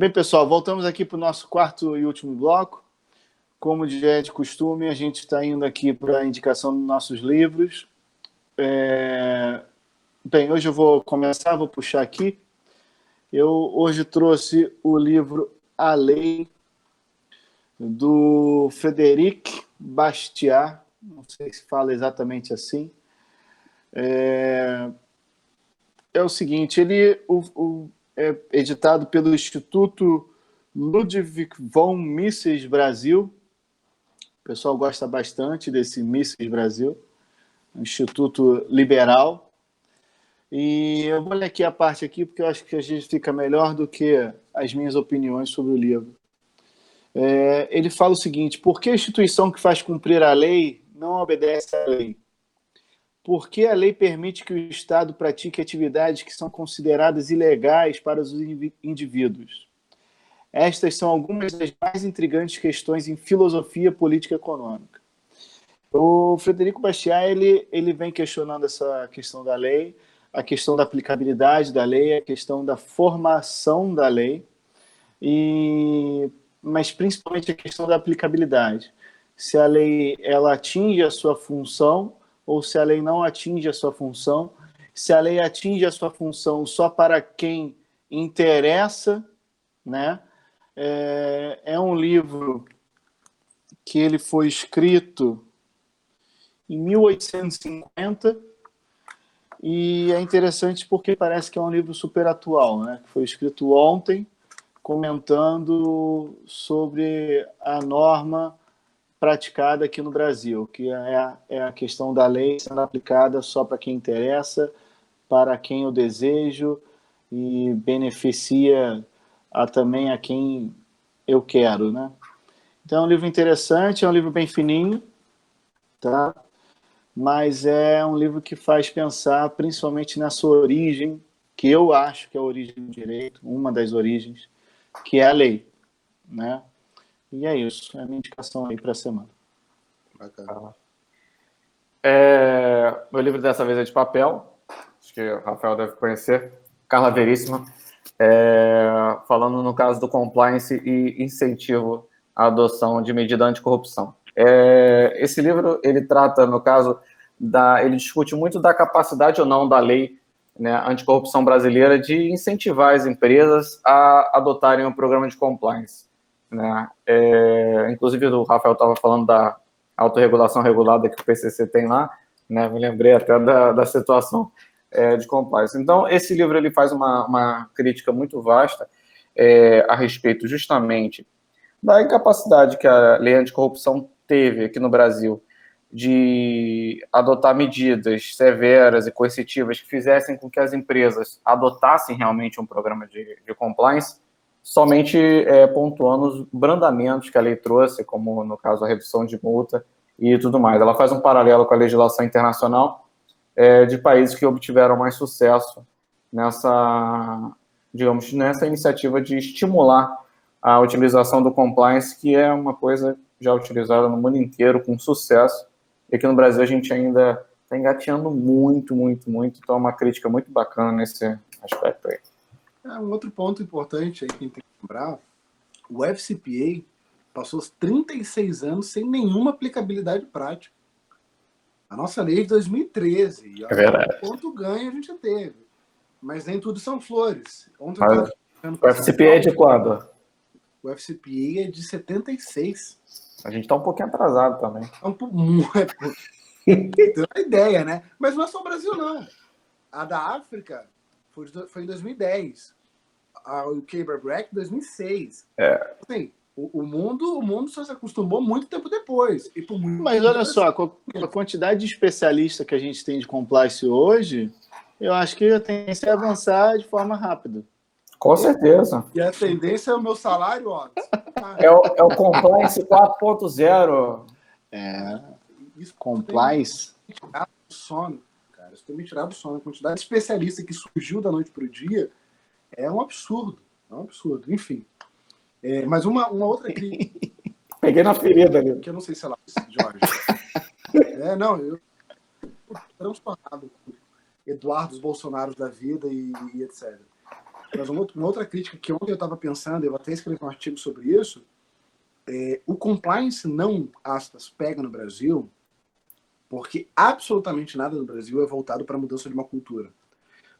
Bem, pessoal, voltamos aqui para o nosso quarto e último bloco. Como é de costume, a gente está indo aqui para a indicação dos nossos livros. É... Bem, hoje eu vou começar, vou puxar aqui. Eu hoje trouxe o livro A Lei, do Frederic Bastiat, não sei se fala exatamente assim. É, é o seguinte, ele o, o, é editado pelo Instituto Ludwig von Mises Brasil. O pessoal gosta bastante desse Mises Brasil, um instituto liberal. E eu vou ler aqui a parte aqui, porque eu acho que a gente fica melhor do que as minhas opiniões sobre o livro. É, ele fala o seguinte: por que a instituição que faz cumprir a lei não obedece à lei? Por que a lei permite que o Estado pratique atividades que são consideradas ilegais para os indivíduos? Estas são algumas das mais intrigantes questões em filosofia política econômica. O Frederico Bastiat ele, ele vem questionando essa questão da lei, a questão da aplicabilidade da lei, a questão da formação da lei, e, mas principalmente a questão da aplicabilidade. Se a lei ela atinge a sua função ou se a lei não atinge a sua função, se a lei atinge a sua função só para quem interessa, né? É, é um livro que ele foi escrito em 1850 e é interessante porque parece que é um livro super atual, né? Foi escrito ontem, comentando sobre a norma praticada aqui no Brasil, que é a, é a questão da lei sendo aplicada só para quem interessa, para quem eu desejo e beneficia a, também a quem eu quero, né? Então é um livro interessante, é um livro bem fininho, tá? Mas é um livro que faz pensar principalmente na sua origem, que eu acho que é a origem do direito, uma das origens, que é a lei, né? E é isso, é a minha indicação aí para a semana. Bacana. É, meu livro dessa vez é de papel, acho que o Rafael deve conhecer, Carla Veríssima, é, falando no caso do compliance e incentivo à adoção de medida anticorrupção. É, esse livro, ele trata, no caso, da, ele discute muito da capacidade ou não da lei né, anticorrupção brasileira de incentivar as empresas a adotarem um programa de compliance. Né? É, inclusive, o Rafael estava falando da autorregulação regulada que o PCC tem lá, né? me lembrei até da, da situação é, de compliance. Então, esse livro ele faz uma, uma crítica muito vasta é, a respeito justamente da incapacidade que a lei anticorrupção teve aqui no Brasil de adotar medidas severas e coercitivas que fizessem com que as empresas adotassem realmente um programa de, de compliance somente é, pontuando os brandamentos que a lei trouxe, como no caso a redução de multa e tudo mais. Ela faz um paralelo com a legislação internacional é, de países que obtiveram mais sucesso nessa, digamos, nessa iniciativa de estimular a utilização do compliance, que é uma coisa já utilizada no mundo inteiro com sucesso, e aqui no Brasil a gente ainda está engateando muito, muito, muito, então é uma crítica muito bacana nesse aspecto aí. É, um outro ponto importante aí que a gente tem que lembrar, o FCPA passou 36 anos sem nenhuma aplicabilidade prática. A nossa lei é de 2013. É verdade. Quanto ganho a gente teve. Mas nem tudo são flores. Ontem Mas, o FCPA é de quando? O FCPA é de 76. A gente está um pouquinho atrasado também. É um pouco. Tem uma ideia, né? Mas não é só o Brasil, não. A da África foi, foi em 2010. A, o Caber Black, 2006. É. Assim, o, o, mundo, o mundo só se acostumou muito tempo depois. E por muito Mas olha só, com a quantidade de especialista que a gente tem de compliance hoje, eu acho que a tendência é avançar de forma rápida. Com certeza. E a tendência é o meu salário, ó. É o, é o compliance 4.0. É. Isso, compliance. Sono cara. Isso tem me tirado do sono. A quantidade de especialista que surgiu da noite para o dia é um absurdo. É um absurdo. Enfim. É, mas uma, uma outra crítica. Peguei na ferida ali. Que eu não sei se ela Jorge. é, não, eu transtornado com Eduardo Bolsonaro da vida e, e etc. Mas uma outra crítica que ontem eu estava pensando, eu até escrevi um artigo sobre isso, é, o compliance não, aspas, pega no Brasil, porque absolutamente nada no Brasil é voltado para a mudança de uma cultura.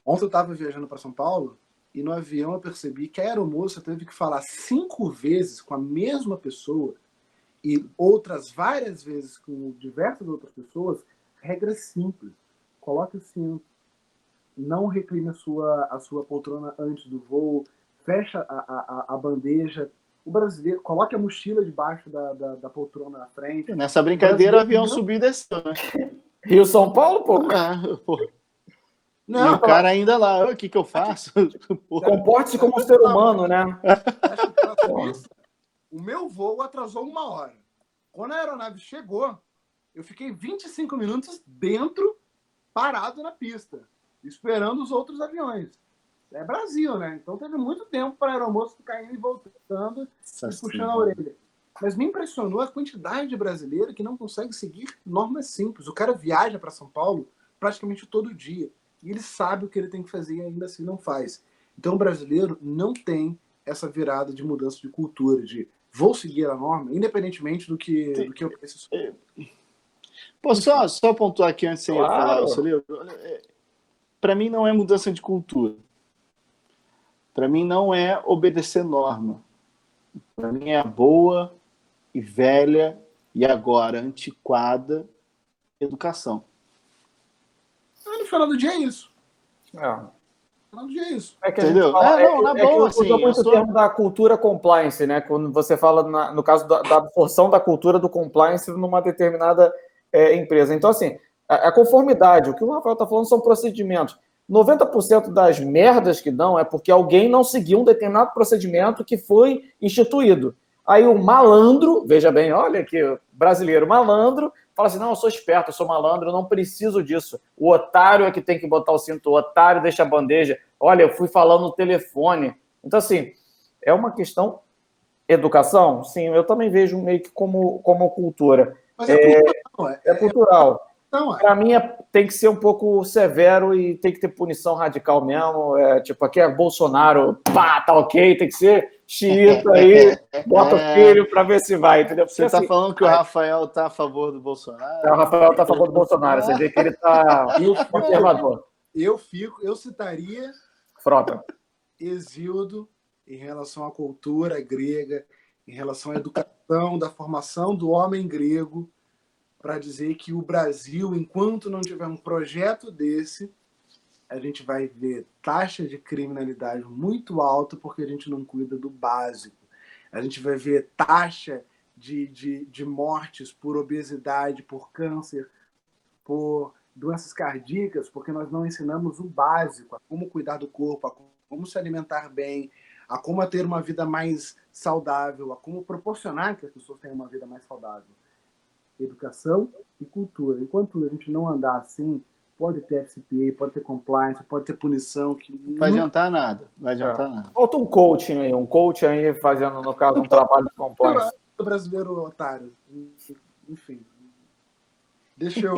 Ontem eu estava viajando para São Paulo e no avião eu percebi que a aeromoça teve que falar cinco vezes com a mesma pessoa e outras várias vezes com diversas outras pessoas, regras simples. Coloque o cinto, não recline a sua, a sua poltrona antes do voo, fecha a, a, a bandeja. O brasileiro, coloque a mochila debaixo da, da, da poltrona na frente. Nessa brincadeira, o avião subiu e desceu, né? Rio São Paulo, pô? Ah, pô. Não, e o cara ainda lá, o que, que eu faço? Comporte-se como um ser humano, né? o meu voo atrasou uma hora. Quando a aeronave chegou, eu fiquei 25 minutos dentro, parado na pista, esperando os outros aviões. É Brasil, né? Então teve muito tempo para a aeromoça ficar indo e voltando e puxando a orelha. Mas me impressionou a quantidade de brasileiro que não consegue seguir normas simples. O cara viaja para São Paulo praticamente todo dia. E ele sabe o que ele tem que fazer e ainda assim não faz. Então o brasileiro não tem essa virada de mudança de cultura, de vou seguir a norma, independentemente do que, do que eu penso. É. Posso só, só pontuar aqui antes de claro. falar o seu livro? É, Para mim não é mudança de cultura. Para mim não é obedecer norma. Para mim é a boa e velha e agora antiquada educação. No final do dia é isso. É. É isso. É que Entendeu? Fala, é, não, na é, boa, é que assim, muito sou... o termo da cultura compliance, né? Quando você fala, na, no caso da, da, absorção da cultura do compliance numa determinada é, empresa. Então, assim, a, a, conformidade, o que o Rafael está falando são procedimentos. 90% das merdas que dão é porque alguém não seguiu um determinado procedimento que foi instituído. Aí o malandro, veja bem, olha aqui, brasileiro malandro, fala assim: não, eu sou esperto, eu sou malandro, eu não preciso disso. O otário é que tem que botar o cinto, o otário deixa a bandeja. Olha, eu fui falando no telefone. Então, assim, é uma questão. Educação? Sim, eu também vejo meio que como, como cultura. Mas é, é cultural. É, é cultural. É. Para mim, é, tem que ser um pouco severo e tem que ter punição radical mesmo. É, tipo, aqui é Bolsonaro, pá, tá ok, tem que ser xiita aí, bota o é. filho para ver se vai, entendeu? Porque, você está assim, falando que o Rafael está a favor do Bolsonaro? O Rafael está a favor do Bolsonaro, você vê que ele está conservador. Eu fico, eu citaria Frota. Exildo em relação à cultura grega, em relação à educação, da formação do homem grego, para dizer que o Brasil, enquanto não tiver um projeto desse, a gente vai ver taxa de criminalidade muito alta porque a gente não cuida do básico. A gente vai ver taxa de, de, de mortes por obesidade, por câncer, por doenças cardíacas, porque nós não ensinamos o básico, a como cuidar do corpo, a como se alimentar bem, a como ter uma vida mais saudável, a como proporcionar que as pessoas tenham uma vida mais saudável. Educação e cultura. Enquanto a gente não andar assim, pode ter FCPA, pode ter compliance, pode ter punição. Que não vai adiantar nada. Vai adiantar é. nada. Falta um coaching aí, um coach aí fazendo, no caso, um trabalho de compliance. O brasileiro otário. Enfim. Deixa eu.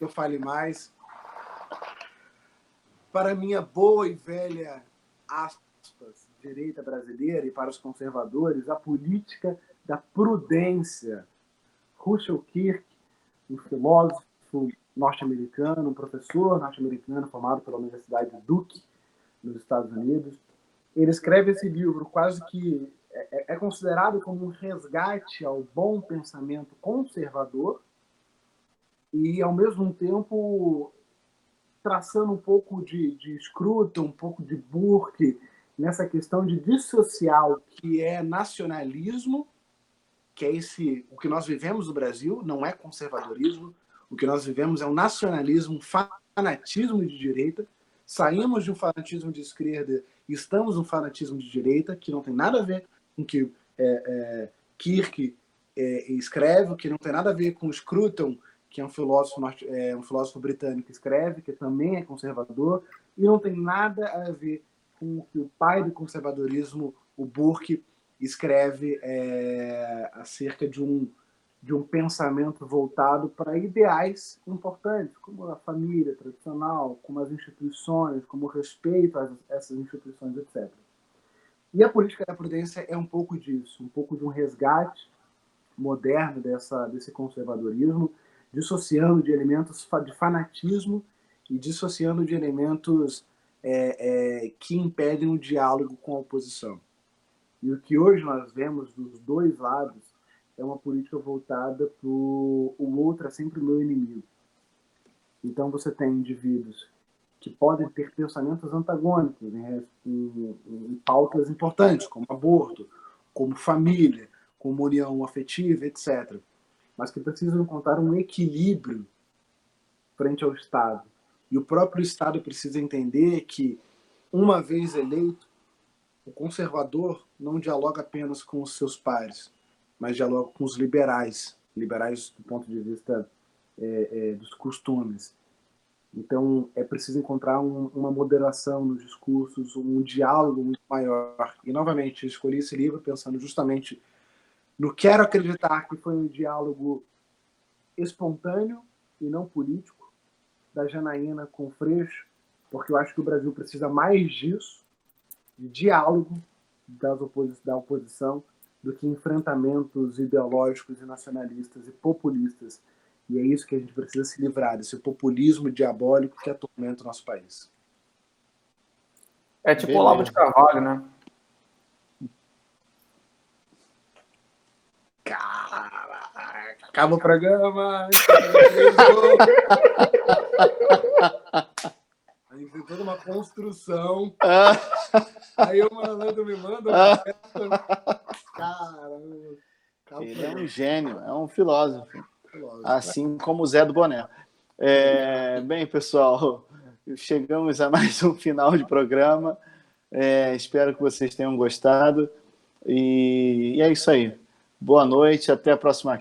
eu fale mais. Para minha boa e velha aspas, direita brasileira e para os conservadores, a política da prudência. Russell Kirk um filósofo norte-americano, um professor norte-americano formado pela Universidade de Duke, nos Estados Unidos. Ele escreve esse livro quase que é, é, é considerado como um resgate ao bom pensamento conservador e, ao mesmo tempo, traçando um pouco de, de Scruton, um pouco de Burke, nessa questão de dissociar o que é nacionalismo que é esse o que nós vivemos no Brasil não é conservadorismo o que nós vivemos é um nacionalismo um fanatismo de direita. Saímos de um fanatismo de esquerda e estamos num fanatismo de direita que não tem nada a ver com o que é, é, Kirk é, escreve que não tem nada a ver com Scruton que é um filósofo é, um filósofo britânico escreve que também é conservador e não tem nada a ver com o que o pai do conservadorismo o Burke escreve é, acerca de um, de um pensamento voltado para ideais importantes, como a família tradicional, como as instituições, como o respeito a essas instituições, etc. E a política da prudência é um pouco disso, um pouco de um resgate moderno dessa, desse conservadorismo, dissociando de elementos de fanatismo e dissociando de elementos é, é, que impedem o diálogo com a oposição. E o que hoje nós vemos dos dois lados é uma política voltada para o outro é sempre meu inimigo. Então você tem indivíduos que podem ter pensamentos antagônicos em, em, em pautas importantes, como aborto, como família, como união afetiva, etc. Mas que precisam encontrar um equilíbrio frente ao Estado. E o próprio Estado precisa entender que, uma vez eleito, o conservador não dialoga apenas com os seus pares, mas dialoga com os liberais, liberais do ponto de vista é, é, dos costumes. Então, é preciso encontrar um, uma moderação nos discursos, um diálogo muito maior. E, novamente, escolhi esse livro pensando justamente no quero acreditar que foi um diálogo espontâneo e não político, da Janaína com Freixo, porque eu acho que o Brasil precisa mais disso, de diálogo opos da oposição, do que enfrentamentos ideológicos e nacionalistas e populistas. E é isso que a gente precisa se livrar, desse populismo diabólico que atormenta o nosso país. É tipo o Olavo de Carvalho, né? Caraca, acaba o programa. Tem toda uma construção. Aí o malandro me manda. Caramba. Ele é um gênio, é um filósofo. Assim como o Zé do Boné. É, bem, pessoal, chegamos a mais um final de programa. É, espero que vocês tenham gostado. E, e é isso aí. Boa noite, até a próxima